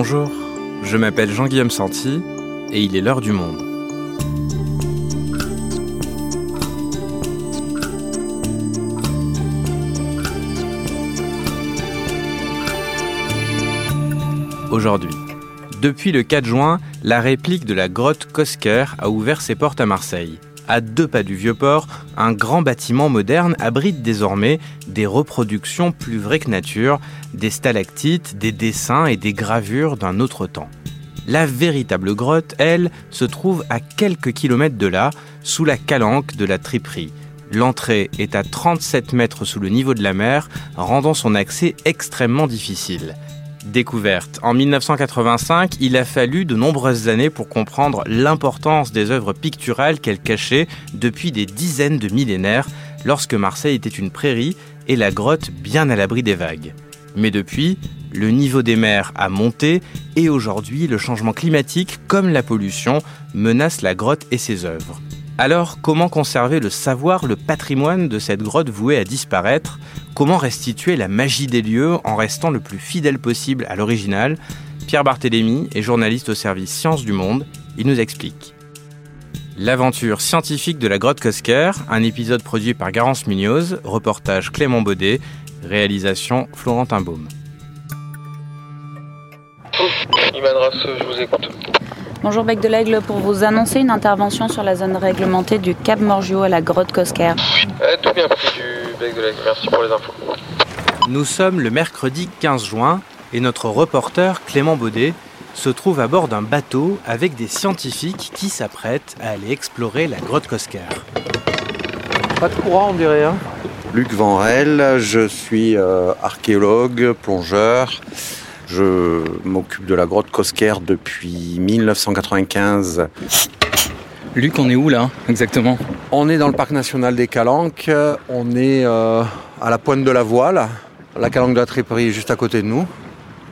Bonjour, je m'appelle Jean-Guillaume Santi et il est l'heure du monde. Aujourd'hui, depuis le 4 juin, la réplique de la grotte Cosquer a ouvert ses portes à Marseille. À deux pas du Vieux-Port, un grand bâtiment moderne abrite désormais des reproductions plus vraies que nature, des stalactites, des dessins et des gravures d'un autre temps. La véritable grotte, elle, se trouve à quelques kilomètres de là, sous la calanque de la triperie. L'entrée est à 37 mètres sous le niveau de la mer, rendant son accès extrêmement difficile. Découverte en 1985, il a fallu de nombreuses années pour comprendre l'importance des œuvres picturales qu'elle cachait depuis des dizaines de millénaires lorsque Marseille était une prairie et la grotte bien à l'abri des vagues. Mais depuis, le niveau des mers a monté et aujourd'hui, le changement climatique comme la pollution menacent la grotte et ses œuvres. Alors, comment conserver le savoir, le patrimoine de cette grotte vouée à disparaître? Comment restituer la magie des lieux en restant le plus fidèle possible à l'original? Pierre Barthélémy est journaliste au service Sciences du Monde. Il nous explique. L'aventure scientifique de la grotte Cosquer, un épisode produit par Garance Munoz, reportage Clément Baudet, réalisation Florentin Baume. je vous écoute. Bonjour Bec de l'Aigle, pour vous annoncer une intervention sur la zone réglementée du Cap Morgio à la grotte Cosquer. Eh, tout bien pris du Bec de l'Aigle, merci pour les infos. Nous sommes le mercredi 15 juin et notre reporter Clément Baudet se trouve à bord d'un bateau avec des scientifiques qui s'apprêtent à aller explorer la grotte Cosquer. Pas de courant on dirait hein Luc Van je suis euh, archéologue, plongeur. Je m'occupe de la grotte Cosquer depuis 1995. Luc, on est où là exactement? On est dans le parc national des Calanques. On est euh, à la pointe de la voile. La Calanque de la Tréperie est juste à côté de nous.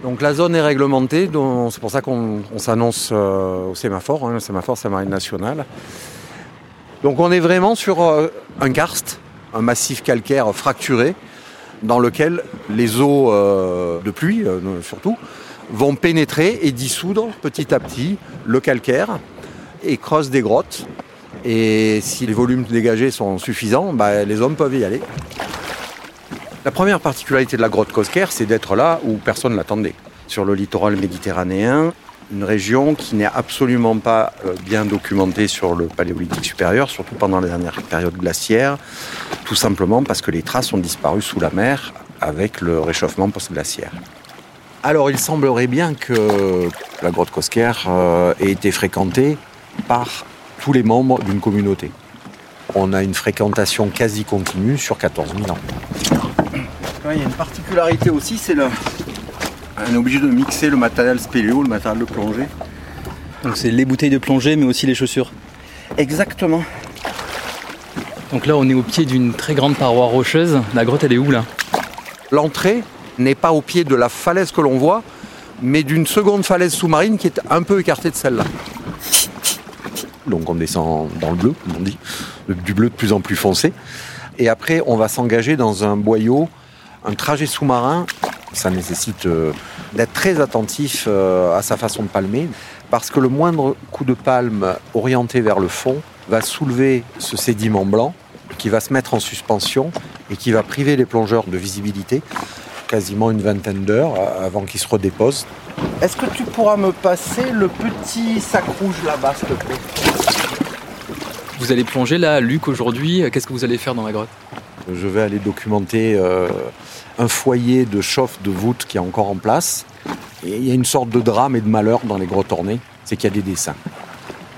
Donc la zone est réglementée, c'est pour ça qu'on s'annonce euh, au sémaphore. Hein. Le sémaphore, c'est la marine nationale. Donc on est vraiment sur euh, un karst, un massif calcaire fracturé, dans lequel les eaux euh, de pluie, euh, surtout, vont pénétrer et dissoudre petit à petit le calcaire et creusent des grottes. Et si les volumes dégagés sont suffisants, bah, les hommes peuvent y aller. La première particularité de la grotte Cosquer, c'est d'être là où personne ne l'attendait. Sur le littoral méditerranéen, une région qui n'est absolument pas euh, bien documentée sur le paléolithique supérieur, surtout pendant les dernières périodes glaciaires, tout simplement parce que les traces ont disparu sous la mer avec le réchauffement post-glaciaire. Alors il semblerait bien que la grotte Cosquer euh, ait été fréquentée par tous les membres d'une communauté. On a une fréquentation quasi continue sur 14 000 ans. Il y a une particularité aussi, c'est le, on est obligé de mixer le matériel spéléo, le matériel de plongée. Donc c'est les bouteilles de plongée mais aussi les chaussures. Exactement. Donc là on est au pied d'une très grande paroi rocheuse. La grotte elle est où là? L'entrée n'est pas au pied de la falaise que l'on voit, mais d'une seconde falaise sous-marine qui est un peu écartée de celle-là. Donc on descend dans le bleu, comme on dit, du bleu de plus en plus foncé. Et après on va s'engager dans un boyau, un trajet sous-marin ça nécessite euh, d'être très attentif euh, à sa façon de palmer, parce que le moindre coup de palme orienté vers le fond va soulever ce sédiment blanc qui va se mettre en suspension et qui va priver les plongeurs de visibilité quasiment une vingtaine d'heures euh, avant qu'ils se redéposent. Est-ce que tu pourras me passer le petit sac rouge là-bas, s'il te plaît? Vous allez plonger là, Luc, aujourd'hui. Qu'est-ce que vous allez faire dans la grotte? Je vais aller documenter un foyer de chauffe de voûte qui est encore en place. Il y a une sorte de drame et de malheur dans les grottes ornées, c'est qu'il y a des dessins.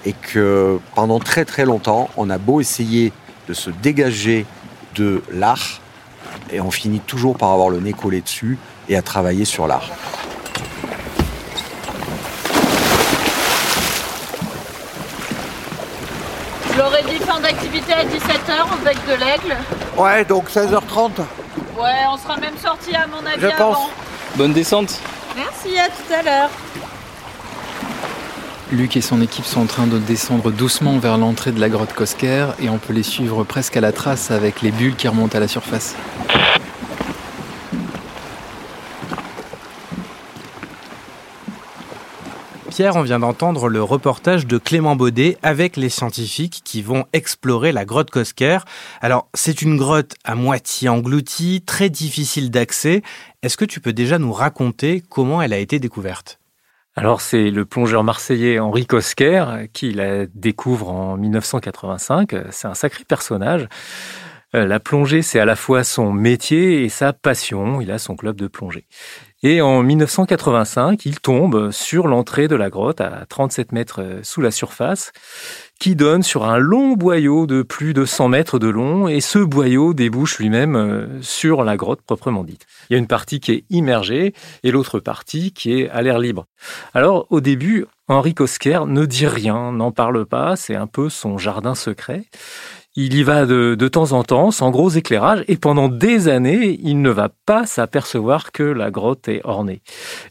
Et que pendant très très longtemps, on a beau essayer de se dégager de l'art, et on finit toujours par avoir le nez collé dessus et à travailler sur l'art. Je leur ai dit à 17h au bec de l'aigle. Ouais, donc 16h30. Ouais, on sera même sorti à mon avis Je pense. Bonne descente. Merci, à tout à l'heure. Luc et son équipe sont en train de descendre doucement vers l'entrée de la grotte Cosquer et on peut les suivre presque à la trace avec les bulles qui remontent à la surface. On vient d'entendre le reportage de Clément Baudet avec les scientifiques qui vont explorer la grotte Cosquer. Alors, c'est une grotte à moitié engloutie, très difficile d'accès. Est-ce que tu peux déjà nous raconter comment elle a été découverte? Alors c'est le plongeur marseillais Henri Cosquer qui la découvre en 1985. C'est un sacré personnage. Euh, la plongée, c'est à la fois son métier et sa passion. Il a son club de plongée. Et en 1985, il tombe sur l'entrée de la grotte à 37 mètres euh, sous la surface, qui donne sur un long boyau de plus de 100 mètres de long, et ce boyau débouche lui-même euh, sur la grotte proprement dite. Il y a une partie qui est immergée et l'autre partie qui est à l'air libre. Alors au début, Henri Cosquer ne dit rien, n'en parle pas, c'est un peu son jardin secret. Il y va de, temps en temps, sans gros éclairage, et pendant des années, il ne va pas s'apercevoir que la grotte est ornée.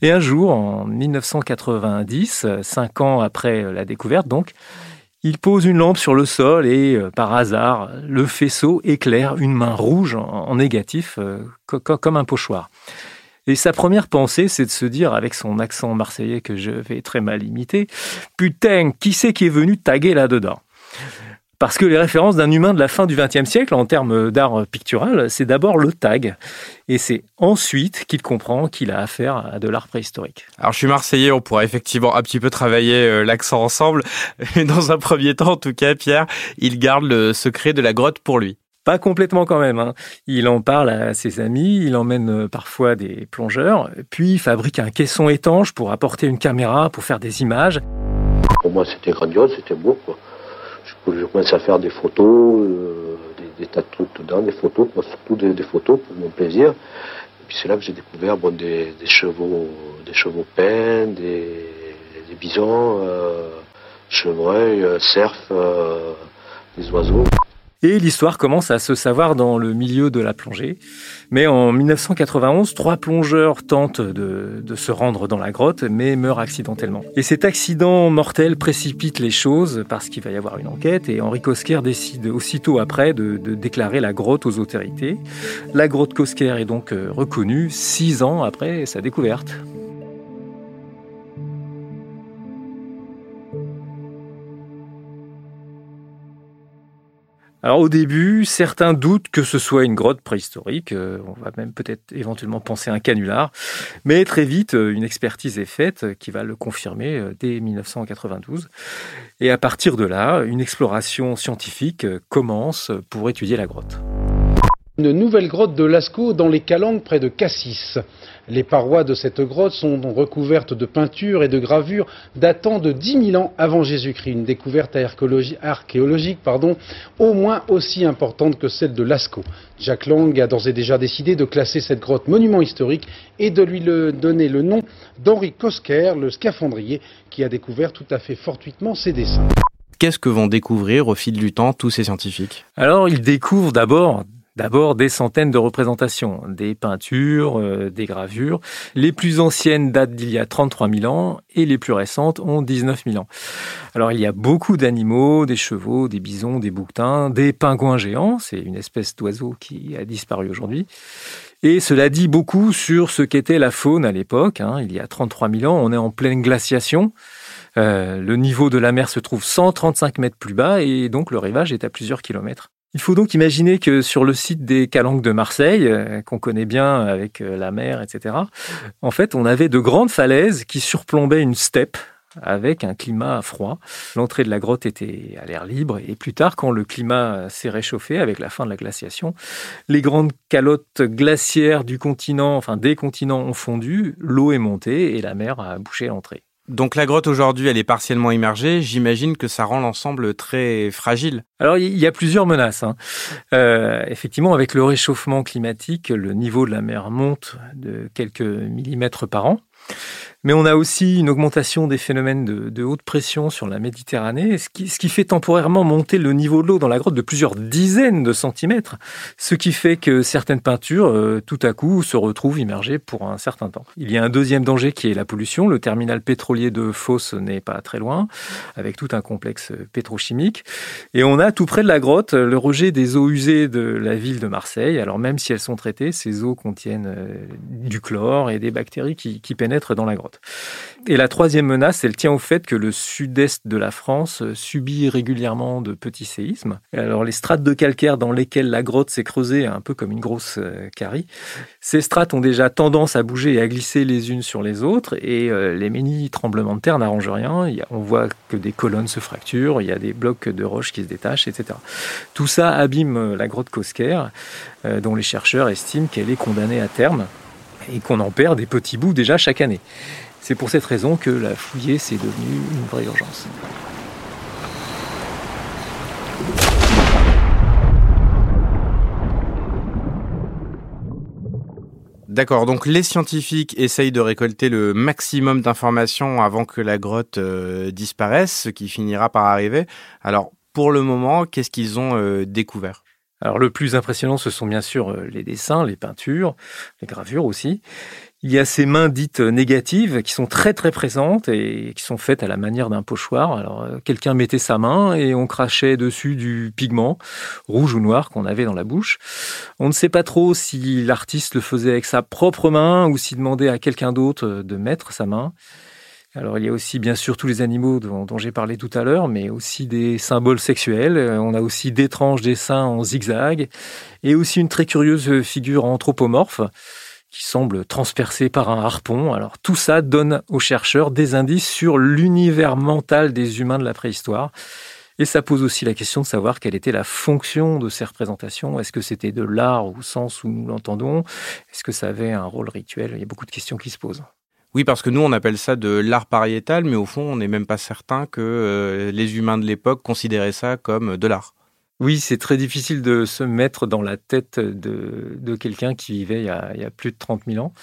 Et un jour, en 1990, cinq ans après la découverte, donc, il pose une lampe sur le sol et, euh, par hasard, le faisceau éclaire une main rouge en, négatif, euh, comme un pochoir. Et sa première pensée, c'est de se dire, avec son accent marseillais que je vais très mal imiter, Putain, qui c'est qui est venu taguer là-dedans? Parce que les références d'un humain de la fin du XXe siècle en termes d'art pictural, c'est d'abord le tag. Et c'est ensuite qu'il comprend qu'il a affaire à de l'art préhistorique. Alors je suis marseillais, on pourra effectivement un petit peu travailler euh, l'accent ensemble. Mais dans un premier temps, en tout cas, Pierre, il garde le secret de la grotte pour lui. Pas complètement quand même. Hein. Il en parle à ses amis, il emmène euh, parfois des plongeurs, puis il fabrique un caisson étanche pour apporter une caméra, pour faire des images. Pour moi, c'était grandiose, c'était beau. Quoi je commence à faire des photos, euh, des, tas de trucs dedans, des photos, surtout des, photos pour mon plaisir. Et puis c'est là que j'ai découvert des, chevaux, des chevaux peints, des, bisons, euh, chevreuils, euh, cerfs, des oiseaux. Et l'histoire commence à se savoir dans le milieu de la plongée. Mais en 1991, trois plongeurs tentent de, se rendre dans la grotte, mais meurent accidentellement. Et cet accident mortel précipite les choses parce qu'il va y avoir une enquête et Henri Kosker décide aussitôt après de, déclarer la grotte aux autorités. La grotte Kosker est donc euh, reconnue six ans après sa découverte. Alors au début, certains doutent que ce soit une grotte préhistorique, euh, on va même peut-être éventuellement penser à un canular, mais très vite, euh, une expertise est faite qui va le confirmer euh, dès 1992. Et à partir de là, une exploration scientifique commence pour étudier la grotte. Une nouvelle grotte de Lascaux dans les Calanques près de Cassis. Les parois de cette grotte sont recouvertes de peintures et de gravures datant de 10 000 ans avant Jésus-Christ. Une découverte archéologique pardon, au moins aussi importante que celle de Lascaux. Jack Lang a d'ores et déjà décidé de classer cette grotte monument historique et de lui donner le nom d'Henri Kosker, le scaphandrier, qui a découvert tout à fait fortuitement ses dessins. Qu'est-ce que vont découvrir au fil du temps tous ces scientifiques? Alors, ils découvrent d'abord D'abord des centaines de représentations, des peintures, euh, des gravures. Les plus anciennes datent d'il y a 33 000 ans et les plus récentes ont 19 000 ans. Alors il y a beaucoup d'animaux, des chevaux, des bisons, des bouquetins, des pingouins géants, c'est une espèce d'oiseau qui a disparu aujourd'hui. Et cela dit beaucoup sur ce qu'était la faune à l'époque. Hein. Il y a 33 000 ans, on est en pleine glaciation. Euh, le niveau de la mer se trouve 135 mètres plus bas et donc le rivage est à plusieurs kilomètres. Il faut donc imaginer que sur le site des Calanques de Marseille, euh, qu'on connaît bien avec euh, la mer, etc., en fait, on avait de grandes falaises qui surplombaient une steppe avec un climat froid. L'entrée de la grotte était à l'air libre et plus tard, quand le climat s'est réchauffé avec la fin de la glaciation, les grandes calottes glaciaires du continent, enfin des continents ont fondu, l'eau est montée et la mer a bouché l'entrée. Donc la grotte aujourd'hui, elle est partiellement immergée. J'imagine que ça rend l'ensemble très fragile. Alors il y a plusieurs menaces. Hein. Euh, effectivement, avec le réchauffement climatique, le niveau de la mer monte de quelques millimètres par an. Mais on a aussi une augmentation des phénomènes de, haute pression sur la Méditerranée, ce qui, fait temporairement monter le niveau de l'eau dans la grotte de plusieurs dizaines de centimètres, ce qui fait que certaines peintures, euh, tout à coup, se retrouvent immergées pour un certain temps. Il y a un deuxième danger qui est la pollution. Le terminal pétrolier de Fos n'est pas très loin, avec tout un complexe pétrochimique. Et on a tout près de la grotte le rejet des eaux usées de la ville de Marseille. Alors même si elles sont traitées, ces eaux contiennent euh, du chlore et des bactéries qui, pénètrent dans la grotte. Et la troisième menace, elle tient au fait que le sud-est de la France subit régulièrement de petits séismes. alors les strates de calcaire dans lesquelles la grotte s'est creusée, un peu comme une grosse euh, carie, ces strates ont déjà tendance à bouger et à glisser les unes sur les autres, et euh, les mini tremblements de terre n'arrangent rien. on voit que des colonnes se fracturent, il y a des blocs de roches qui se détachent, etc. Tout ça abîme la grotte Cosquer, euh, dont les chercheurs estiment qu'elle est condamnée à terme et qu'on en perd des petits bouts déjà chaque année. C'est pour cette raison que la fouiller, c'est devenu une vraie urgence. D'accord, donc les scientifiques essayent de récolter le maximum d'informations avant que la grotte euh, disparaisse, ce qui finira par arriver. Alors, pour le moment, qu'est-ce qu'ils ont euh, découvert? Alors le plus impressionnant, ce sont bien sûr euh, les dessins, les peintures, les gravures aussi. Il y a ces mains dites négatives qui sont très très présentes et qui sont faites à la manière d'un pochoir. Alors euh, quelqu'un mettait sa main et on crachait dessus du pigment rouge ou noir qu'on avait dans la bouche. On ne sait pas trop si l'artiste le faisait avec sa propre main ou s'il demandait à quelqu'un d'autre de mettre sa main. Alors il y a aussi bien sûr tous les animaux dont, dont j'ai parlé tout à l'heure, mais aussi des symboles sexuels. On a aussi d'étranges dessins en zigzag et aussi une très curieuse figure anthropomorphe qui semble transpercé par un harpon. Alors tout ça donne aux chercheurs des indices sur l'univers mental des humains de la préhistoire. Et ça pose aussi la question de savoir quelle était la fonction de ces représentations. Est-ce que c'était de l'art au sens où nous l'entendons? Est-ce que ça avait un rôle rituel? Il y a beaucoup de questions qui se posent. Oui, parce que nous, on appelle ça de l'art pariétal, mais au fond, on n'est même pas certain que euh, les humains de l'époque considéraient ça comme de l'art. Oui, c'est très difficile de se mettre dans la tête de, quelqu'un qui vivait il y, a, plus de 30 000 ans.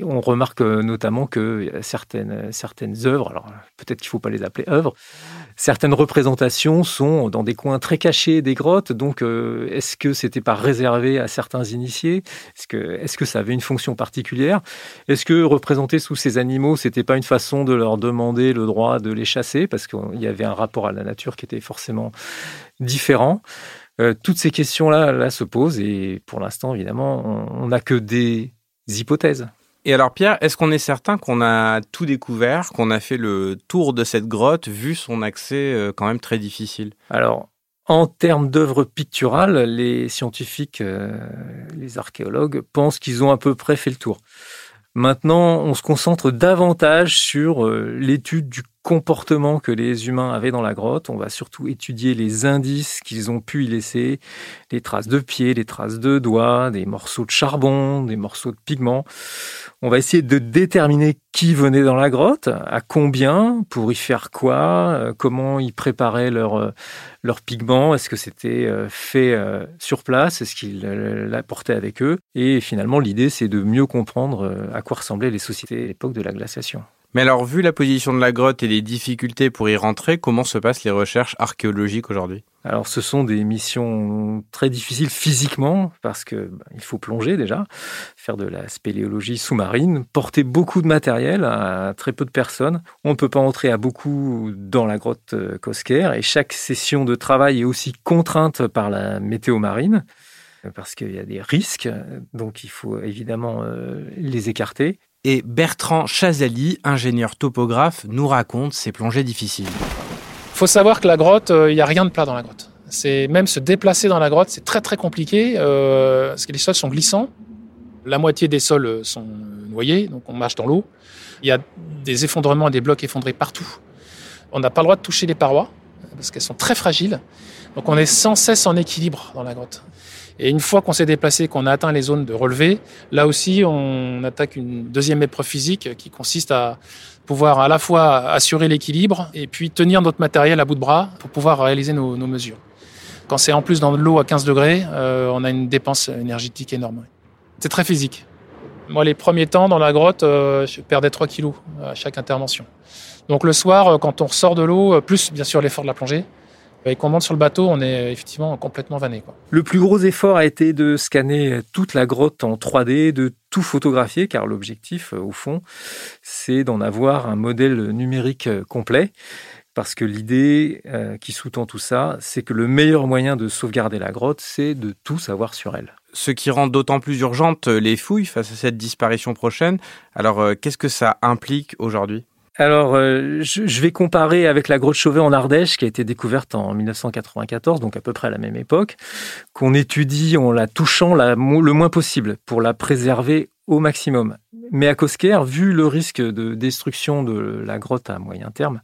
On remarque euh, notamment que certaines, certaines œuvres, alors peut-être qu'il ne faut pas les appeler œuvres, certaines représentations sont dans des coins très cachés des grottes. Donc, euh, est-ce que c'était pas réservé à certains initiés? Est-ce que, ça avait une fonction particulière? Est-ce que représenter sous ces animaux, c'était pas une façon de leur demander le droit de les chasser? Parce qu'il y avait un rapport à la nature qui était forcément différent. Euh, toutes ces questions-là là, se posent et pour l'instant, évidemment, on n'a que des hypothèses. Et alors Pierre, est-ce qu'on est certain qu'on a tout découvert, qu'on a fait le tour de cette grotte, vu son accès euh, quand même très difficile? Alors, en termes d'œuvres picturales, les scientifiques, euh, les archéologues pensent qu'ils ont à peu près fait le tour. Maintenant, on se concentre davantage sur euh, l'étude du comportement que les humains avaient dans la grotte. On va surtout étudier les indices qu'ils ont pu y laisser, les traces de pieds, les traces de doigts, des morceaux de charbon, des morceaux de pigments. On va essayer de déterminer qui venait dans la grotte, à combien, pour y faire quoi, euh, comment ils préparaient leurs euh, leur pigments, est-ce que c'était euh, fait sur place, est-ce qu'ils l'apportaient avec eux. Et finalement, l'idée, c'est de mieux comprendre à quoi ressemblaient les sociétés à l'époque de la glaciation. Mais alors, vu la position de la grotte et les difficultés pour y rentrer, comment se passent les recherches archéologiques aujourd'hui? Alors, ce sont des missions très difficiles physiquement, parce que bah, il faut plonger déjà, faire de la spéléologie sous-marine, porter beaucoup de matériel à très peu de personnes. On ne peut pas entrer à beaucoup dans la grotte euh, Cosquer, et chaque session de travail est aussi contrainte par la météo marine parce qu'il y a des risques, donc il faut évidemment euh, les écarter et Bertrand Chazali, ingénieur topographe, nous raconte ses plongées difficiles. Il faut savoir que la grotte, il euh, n'y a rien de plat dans la grotte. Même se déplacer dans la grotte, c'est très très compliqué euh, parce que les sols sont glissants. La moitié des sols euh, sont noyés, donc on marche dans l'eau. Il y a des effondrements et des blocs effondrés partout. On n'a pas le droit de toucher les parois parce qu'elles sont très fragiles. Donc on est sans cesse en équilibre dans la grotte. Et une fois qu'on s'est déplacé, qu'on a atteint les zones de relevé, là aussi, on attaque une deuxième épreuve physique qui consiste à pouvoir à la fois assurer l'équilibre et puis tenir notre matériel à bout de bras pour pouvoir réaliser nos, mesures. Quand c'est en plus dans de l'eau à 15 degrés, euh, on a une dépense énergétique énorme. C'est très physique. Moi, les premiers temps dans la grotte, euh, je perdais 3 kilos à chaque intervention. Donc le soir, quand on ressort de l'eau, plus bien sûr l'effort de la plongée, et qu'on monte sur le bateau, on est effectivement complètement vanné. Le plus gros effort a été de scanner toute la grotte en 3D, de tout photographier, car l'objectif, euh, au fond, c'est d'en avoir un modèle numérique euh, complet. parce que l'idée euh, qui sous-tend tout ça, c'est que le meilleur moyen de sauvegarder la grotte, c'est de tout savoir sur elle. Ce qui rend d'autant plus urgente les fouilles face à cette disparition prochaine. Alors, euh, qu'est-ce que ça implique aujourd'hui? Alors, euh, je vais comparer avec la grotte Chauvet en Ardèche, qui a été découverte en 1994, donc à peu près à la même époque, qu'on étudie en la touchant le moins possible pour la préserver au maximum. Mais à Cosquer, vu le risque de destruction de la grotte à moyen terme,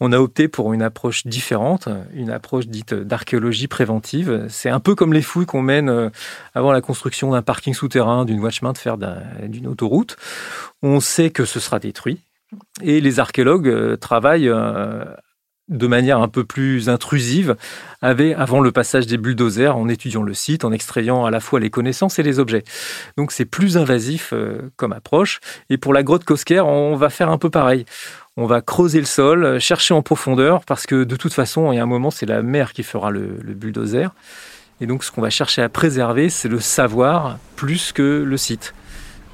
on a opté pour une approche différente, une approche dite d'archéologie préventive. C'est un peu comme les fouilles qu'on mène euh, avant la construction d'un parking souterrain, d'une watchmain de fer d'une autoroute. On sait que ce sera détruit. Et les archéologues euh, travaillent euh, de manière un peu plus intrusive avant le passage des bulldozers en étudiant le site, en extrayant à la fois les connaissances et les objets. Donc c'est plus invasif euh, comme approche. Et pour la grotte Cosquer, on va faire un peu pareil. On va creuser le sol, chercher en profondeur, parce que de toute façon, il y a un moment, c'est la mer qui fera le, le bulldozer. Et donc ce qu'on va chercher à préserver, c'est le savoir plus que le site.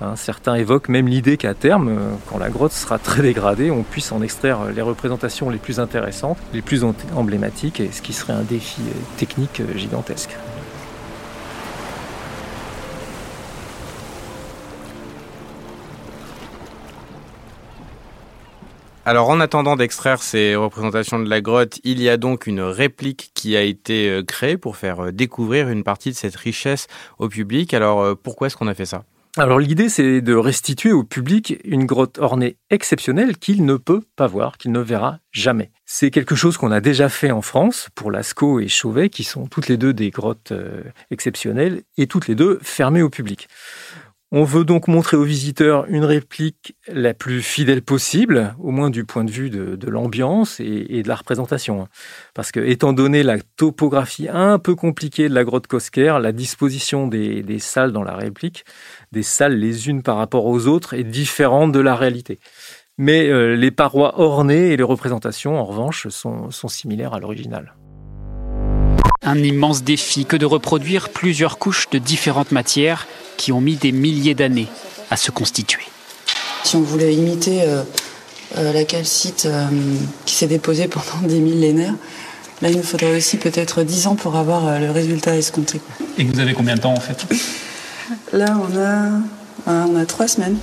Hein, certains évoquent même l'idée qu'à terme, euh, quand la grotte sera très dégradée, on puisse en extraire les représentations les plus intéressantes, les plus emblématiques, et ce qui serait un défi euh, technique euh, gigantesque. Alors en attendant d'extraire ces représentations de la grotte, il y a donc une réplique qui a été créée pour faire découvrir une partie de cette richesse au public. Alors pourquoi est-ce qu'on a fait ça? Alors l'idée, c'est de restituer au public une grotte ornée exceptionnelle qu'il ne peut pas voir, qu'il ne verra jamais. C'est quelque chose qu'on a déjà fait en France pour Lascaux et Chauvet, qui sont toutes les deux des grottes euh, exceptionnelles et toutes les deux fermées au public. On veut donc montrer aux visiteurs une réplique la plus fidèle possible, au moins du point de vue de, l'ambiance et, de la représentation. Parce que, étant donné la topographie un peu compliquée de la grotte Cosquer, la disposition des, salles dans la réplique, des salles les unes par rapport aux autres, est différente de la réalité. Mais euh, les parois ornées et les représentations, en revanche, sont similaires à l'original. Un immense défi que de reproduire plusieurs couches de différentes matières qui ont mis des milliers d'années à se constituer. Si on voulait imiter euh, euh, la calcite euh, qui s'est déposée pendant des millénaires, là il nous faudrait aussi peut-être 10 ans pour avoir le résultat escompté. Et vous avez combien de temps en fait? Là on a, on a trois semaines.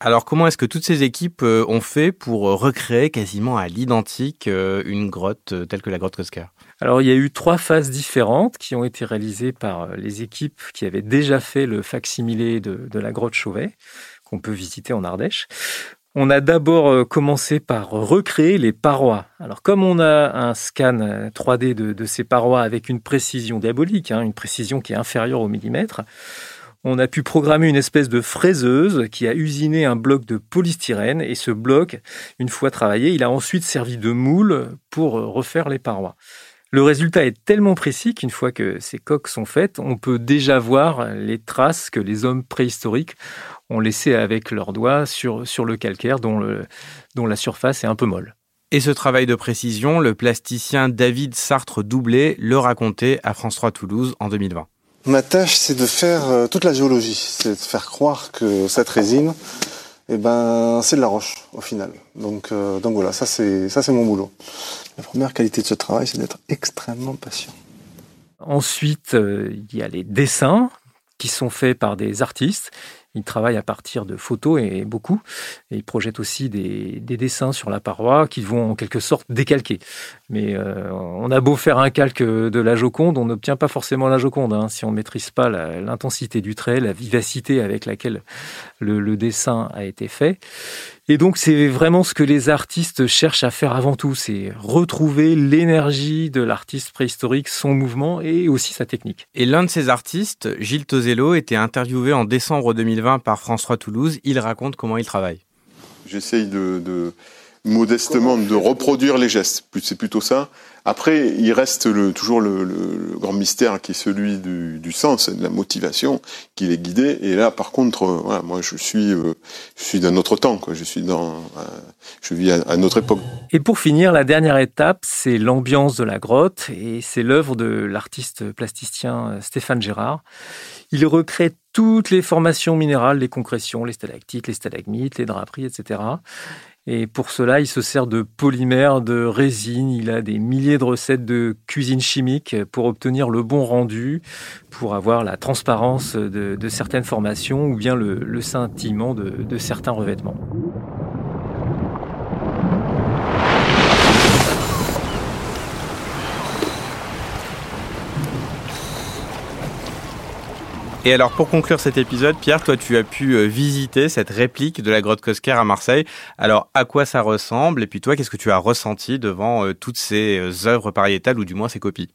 Alors comment est-ce que toutes ces équipes ont fait pour recréer quasiment à l'identique une grotte telle que la grotte Coscar alors, il y a eu trois phases différentes qui ont été réalisées par euh, les équipes qui avaient déjà fait le facsimilé de, de la grotte Chauvet, qu'on peut visiter en Ardèche. On a d'abord euh, commencé par recréer les parois. Alors comme on a un scan 3D euh, de, ces parois avec une précision diabolique, hein, une précision qui est inférieure au millimètre, on a pu programmer une espèce de fraiseuse qui a usiné un bloc de polystyrène et ce bloc, une fois travaillé, il a ensuite servi de moule pour refaire les parois. Le résultat est tellement précis qu'une fois que ces coques sont faites, on peut déjà voir les traces que les hommes préhistoriques ont laissées avec leurs doigts sur, le calcaire dont, dont la surface est un peu molle. Et ce travail de précision, le plasticien David Sartre-Doublé le racontait à France 3 Toulouse en 2020. Ma tâche, c'est de faire euh, toute la géologie, c'est de faire croire que cette résine, eh ben, c'est de la roche au final. Donc, euh, donc voilà, ça c'est ça c'est mon boulot. La première qualité de ce travail, c'est d'être extrêmement patient. Ensuite, euh, il y a les dessins qui sont faits par des artistes il travaille à partir de photos et beaucoup. Et il projette aussi des, dessins sur la paroi qui vont en quelque sorte décalquer. Mais euh, on a beau faire un calque de la Joconde, on n'obtient pas forcément la Joconde. Hein, si on ne maîtrise pas l'intensité du trait, la vivacité avec laquelle le dessin a été fait. Et donc c'est vraiment ce que les artistes cherchent à faire avant tout, c'est retrouver l'énergie de l'artiste préhistorique, son mouvement et aussi sa technique. Et l'un de ces artistes, Gilles Tozello, était interviewé en décembre 2020 par France 3 Toulouse. Il raconte comment il travaille. J'essaye de, modestement de reproduire les gestes. C'est plutôt ça. Après, il reste toujours le, grand mystère qui est celui du, sens et de la motivation qui les guidait. Et là, par contre, euh, moi, je suis, euh, suis d'un autre temps. Quoi. Je suis dans, euh, je vis à, notre époque. Et pour finir, la dernière étape, c'est l'ambiance de la grotte et c'est l'œuvre de l'artiste plasticien Stéphane Gérard. Il recrée toutes les formations minérales, les concrétions, les stalactites, les stalagmites, les draperies, etc. Et pour cela, il se sert de polymères, de résine. Il a des milliers de recettes de cuisine chimique pour obtenir le bon rendu, pour avoir la transparence de, certaines formations ou bien le, scintillement de certains revêtements. Et alors pour conclure cet épisode, Pierre, toi tu as pu euh, visiter cette réplique de la grotte Cosquer à Marseille. Alors à quoi ça ressemble? Et puis toi, qu'est-ce que tu as ressenti devant euh, toutes ces euh, œuvres pariétales ou du moins ces copies?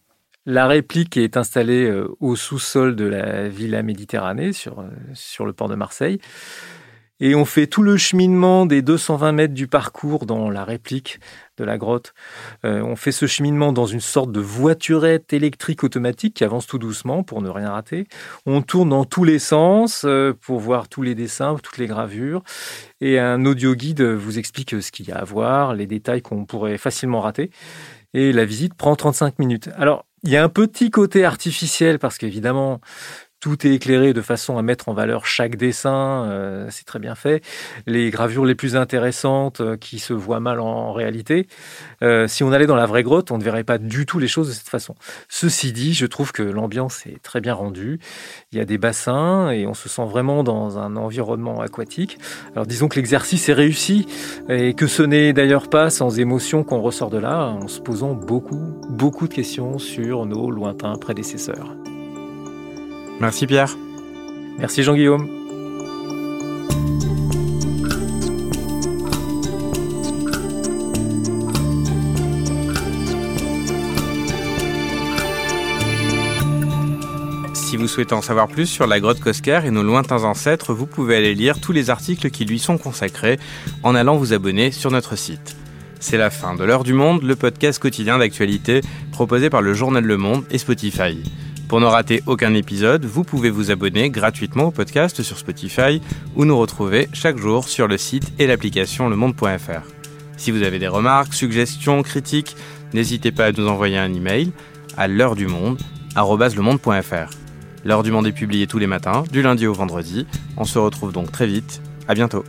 La réplique est installée au sous-sol de la Villa Méditerranée sur, sur le port de Marseille. Et on fait tout le cheminement des 220 mètres du parcours dans la réplique de la grotte. Euh, on fait ce cheminement dans une sorte de voiturette électrique automatique qui avance tout doucement pour ne rien rater. On tourne dans tous les sens euh, pour voir tous les dessins, toutes les gravures. Et un audio guide vous explique ce qu'il y a à voir, les détails qu'on pourrait facilement rater. Et la visite prend 35 minutes. Alors, il y a un petit côté artificiel parce qu'évidemment, tout est éclairé de façon à mettre en valeur chaque dessin, euh, c'est très bien fait. Les gravures les plus intéressantes euh, qui se voient mal en, réalité. Euh, si on allait dans la vraie grotte, on ne verrait pas du tout les choses de cette façon. Ceci dit, je trouve que l'ambiance est très bien rendue. Il y a des bassins et on se sent vraiment dans un environnement aquatique. Alors disons que l'exercice est réussi et que ce n'est d'ailleurs pas sans émotion qu'on ressort de là en se posant beaucoup, beaucoup de questions sur nos lointains prédécesseurs. Merci Pierre. Merci Jean-Guillaume. Si vous souhaitez en savoir plus sur la grotte Cosquer et nos lointains ancêtres, vous pouvez aller lire tous les articles qui lui sont consacrés en allant vous abonner sur notre site. C'est la fin de l'heure du monde, le podcast quotidien d'actualité proposé par le journal Le Monde et Spotify. Pour ne rater aucun épisode, vous pouvez vous abonner gratuitement au podcast sur Spotify ou nous retrouver chaque jour sur le site et l'application lemonde.fr. Si vous avez des remarques, suggestions, critiques, n'hésitez pas à nous envoyer un email à l'heure du monde @lemonde.fr. L'heure du monde est publiée tous les matins, du lundi au vendredi. On se retrouve donc très vite. À bientôt.